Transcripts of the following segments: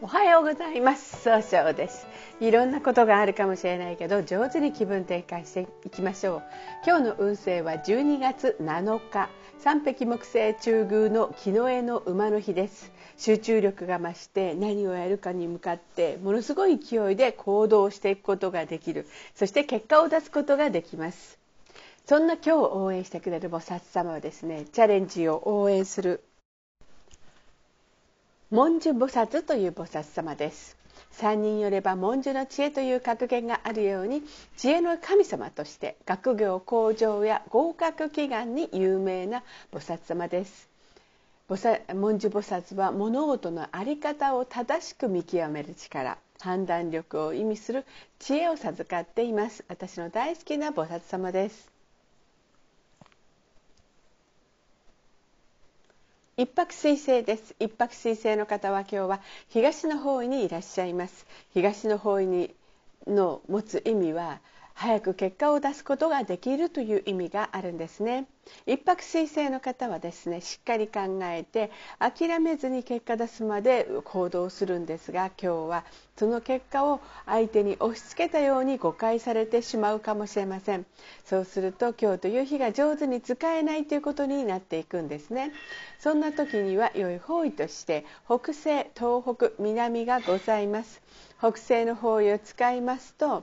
おはようございます。総称です。いろんなことがあるかもしれないけど上手に気分転換していきましょう。今日の運勢は12月7日。三匹木星中宮の木の絵の馬の日です。集中力が増して何をやるかに向かってものすごい勢いで行動していくことができる。そして結果を出すことができます。そんな今日応援してくれる菩薩様はですねチャレンジを応援する文殊菩薩という菩薩様です。三人よれば文殊の知恵という格言があるように知恵の神様として学業向上や合格祈願に有名な菩薩様です。文殊菩薩は物事の在り方を正しく見極める力判断力を意味する知恵を授かっています。私の大好きな菩薩様です。一泊水星です。一泊水星の方は今日は東の方位にいらっしゃいます。東の方位にの持つ意味は早く結果を出すことができるという意味があるんですね。一泊水星の方はですねしっかり考えて諦めずに結果出すまで行動するんですが今日はその結果を相手に押し付けたように誤解されてしまうかもしれません。そうすると今日という日が上手に使えないということになっていくんですね。そんな時には良い方位として北西東北南がございます。北西の方位を使いますと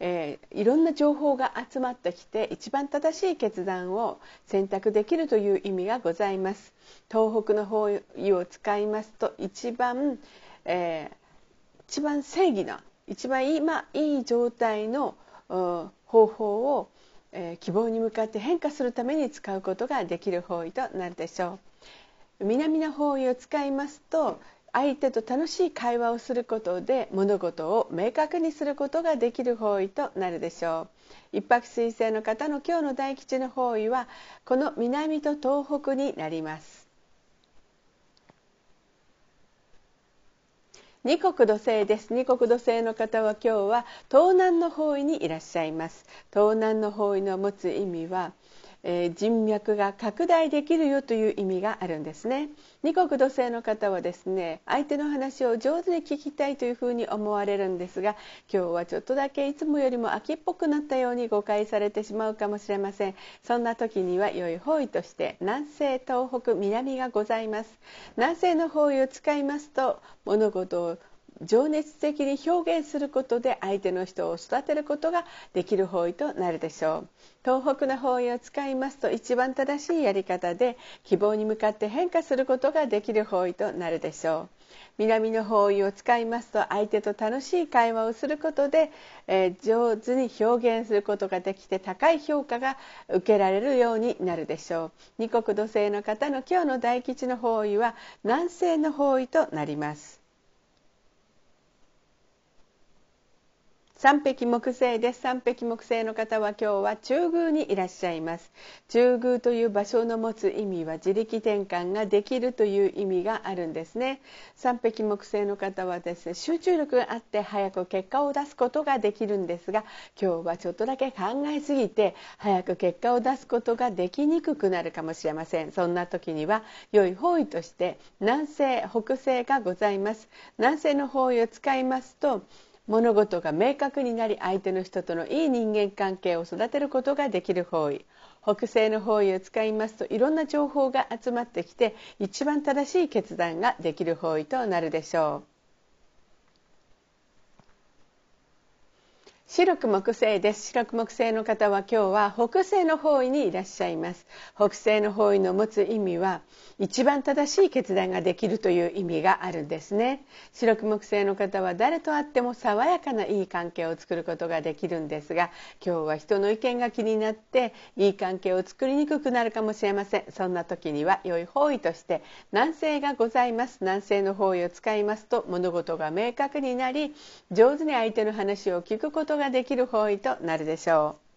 えー、いろんな情報が集まってきて一番正しい決断を選択できるという意味がございます。東北の方位を使いますと一番、えー、一番正義な一番今いい状態の方法を、えー、希望に向かって変化するために使うことができる方位となるでしょう。南の方位を使いますと相手と楽しい会話をすることで物事を明確にすることができる方位となるでしょう。一泊水星の方の今日の大吉の方位はこの南と東北になります。二国土星です。二国土星の方は今日は東南の方位にいらっしゃいます。東南の方位の持つ意味はえ人脈が拡大できるよという意味があるんですね。二国土星の方はですね相手の話を上手に聞きたいというふうに思われるんですが今日はちょっとだけいつもよりも秋っぽくなったように誤解されてしまうかもしれません。そんな時には良い方位として南西東北南がございます。南西の方位を使いますと物事を情熱的に表現することで相手の人を育てることができる方位となるでしょう東北の方位を使いますと一番正しいやり方で希望に向かって変化することができる方位となるでしょう。南の方位を使いますと相手と楽しい会話をすることで、えー、上手に表現することができて高い評価が受けられるようになるでしょう。二国土星の方の今日の大吉の方位は南西の方位となります。三匹木星です。三匹木星の方は今日は中宮にいらっしゃいます。中宮という場所の持つ意味は自力転換ができるという意味があるんですね。三匹木星の方はですね集中力があって早く結果を出すことができるんですが今日はちょっとだけ考えすぎて早く結果を出すことができにくくなるかもしれません。そんな時には良い方位として南西北西がございます。南西の方位を使いますと物事が明確になり相手の人とのいい人間関係を育てることができる方位北西の方位を使いますといろんな情報が集まってきて一番正しい決断ができる方位となるでしょう。白く木星です。白く木星の方は今日は北西の方位にいらっしゃいます。北西の方位の持つ意味は一番正しい決断ができるという意味があるんですね。白く木星の方は誰と会っても爽やかないい関係を作ることができるんですが今日は人の意見が気になっていい関係を作りにくくなるかもしれません。そんな時には良い方位として南西がございます。南西の方位を使いますと物事が明確になり上手に相手の話を聞くことができる方位となるでしょう。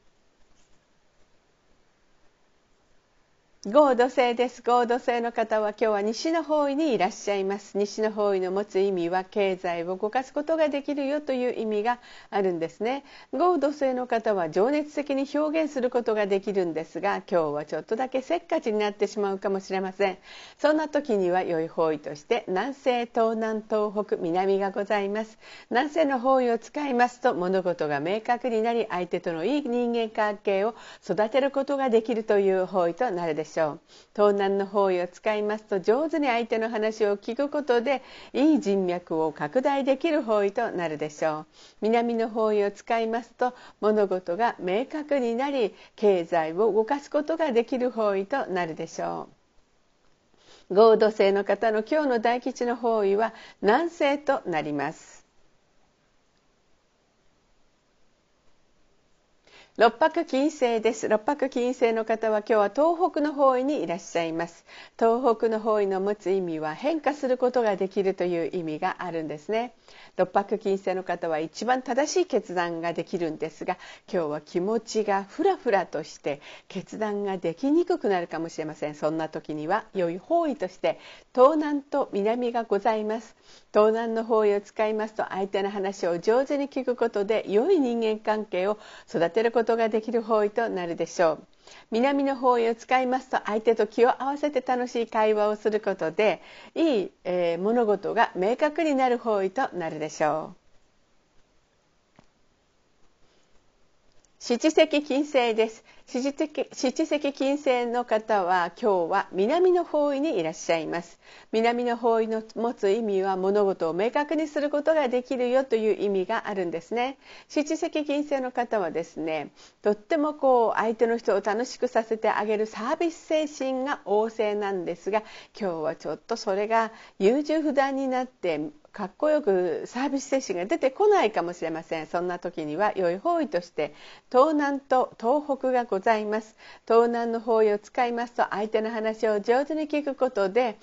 合土星です。合土星の方は今日は西の方位にいらっしゃいます。西の方位の持つ意味は経済を動かすことができるよという意味があるんですね。合土星の方は情熱的に表現することができるんですが今日はちょっとだけせっかちになってしまうかもしれません。そんな時には良い方位として南西東南東北南がございます。南西の方位を使いますと物事が明確になり相手とのいい人間関係を育てることができるという方位となるでしょう。しょう東南の方位を使いますと上手に相手の話を聞くことでいい人脈を拡大できる方位となるでしょう。南の方位を使いますと物事が明確になり経済を動かすことができる方位となるでしょう。合土星の方の今日の大吉の方位は南西となります。六白金星です。六白金星の方は今日は東北の方位にいらっしゃいます。東北の方位の持つ意味は変化することができるという意味があるんですね。六白金星の方は一番正しい決断ができるんですが今日は気持ちがふらふらとして決断ができにくくなるかもしれません。そんな時には良い方位として東南と南がございます。東南の方位を使いますと相手の話を上手に聞くことで良い人間関係を育てることができる方位となるでしょう。南の方位を使いますと相手と気を合わせて楽しい会話をすることでいい、えー、物事が明確になる方位となるでしょう。七石金星です。七石金星の方は今日は南の方位にいらっしゃいます。南の方位の持つ意味は物事を明確にすることができるよという意味があるんですね。七石金星の方はですねとってもこう相手の人を楽しくさせてあげるサービス精神が旺盛なんですが今日はちょっとそれが優柔不断になってかっこよくサービス精神が出てこないかもしれません。そんな時には良い方位として東南と東北がございます。東南の方位を使いますと相手の話を上手に聞くことで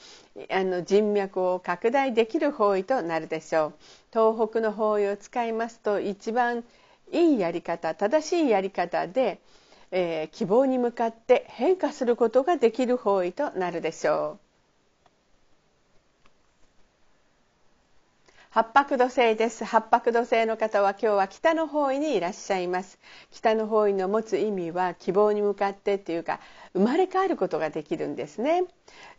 あの人脈を拡大できる方位となるでしょう。東北の方位を使いますと一番いいやり方正しいやり方で、えー、希望に向かって変化することができる方位となるでしょう。八白土星です。八白土星の方は今日は北の方位にいらっしゃいます。北の方位の持つ意味は希望に向かってっていうか生まれ変わることができるんですね、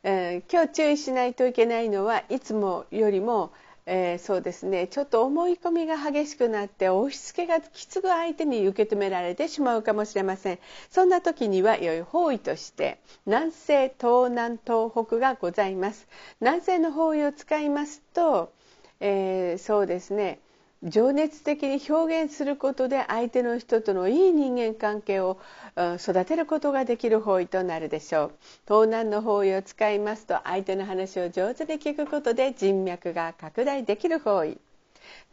えー、今日注意しないといけないのはいつもよりもえー、そうですね。ちょっと思い込みが激しくなって押し付けがきつく相手に受け止められてしまうかもしれません。そんな時には良い方位として南西東南東北がございます。南西の方位を使いますとえー、そうですね。情熱的に表現することで相手の人とのいい人間関係を育てることができる方位となるでしょう。東南の方位を使いますと相手の話を上手に聞くことで人脈が拡大できる方位。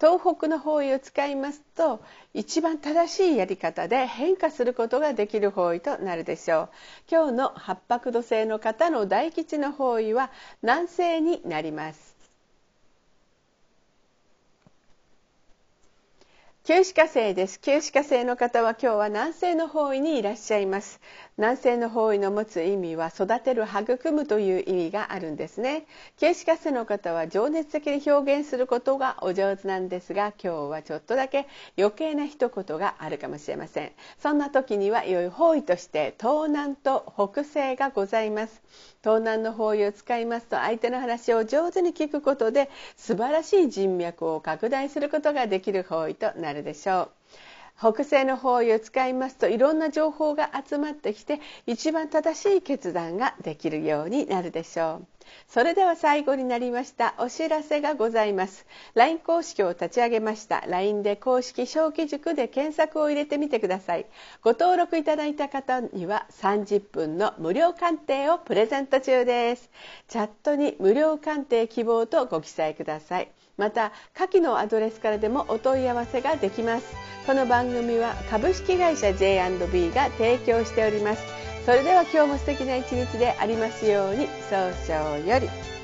東北の方位を使いますと一番正しいやり方で変化することができる方位となるでしょう。今日の八白土星の方の大吉の方位は南西になります。旧歯科生です。旧歯科生の方は今日は南西の方位にいらっしゃいます。南西の方位の持つ意味は育てる育むという意味があるんですね。旧歯科生の方は情熱的に表現することがお上手なんですが今日はちょっとだけ余計な一言があるかもしれません。そんな時には良い方位として東南と北西がございます。東南の方位を使いますと相手の話を上手に聞くことで素晴らしい人脈を拡大することができる方位となるでしょう。北西の方位を使いますといろんな情報が集まってきて一番正しい決断ができるようになるでしょう。それでは最後になりましたお知らせがございます。LINE 公式を立ち上げました。LINE で公式小規塾で検索を入れてみてください。ご登録いただいた方には30分の無料鑑定をプレゼント中です。チャットに無料鑑定希望とご記載ください。また下記のアドレスからでもお問い合わせができますこの番組は株式会社 J&B が提供しておりますそれでは今日も素敵な一日でありますように早々より。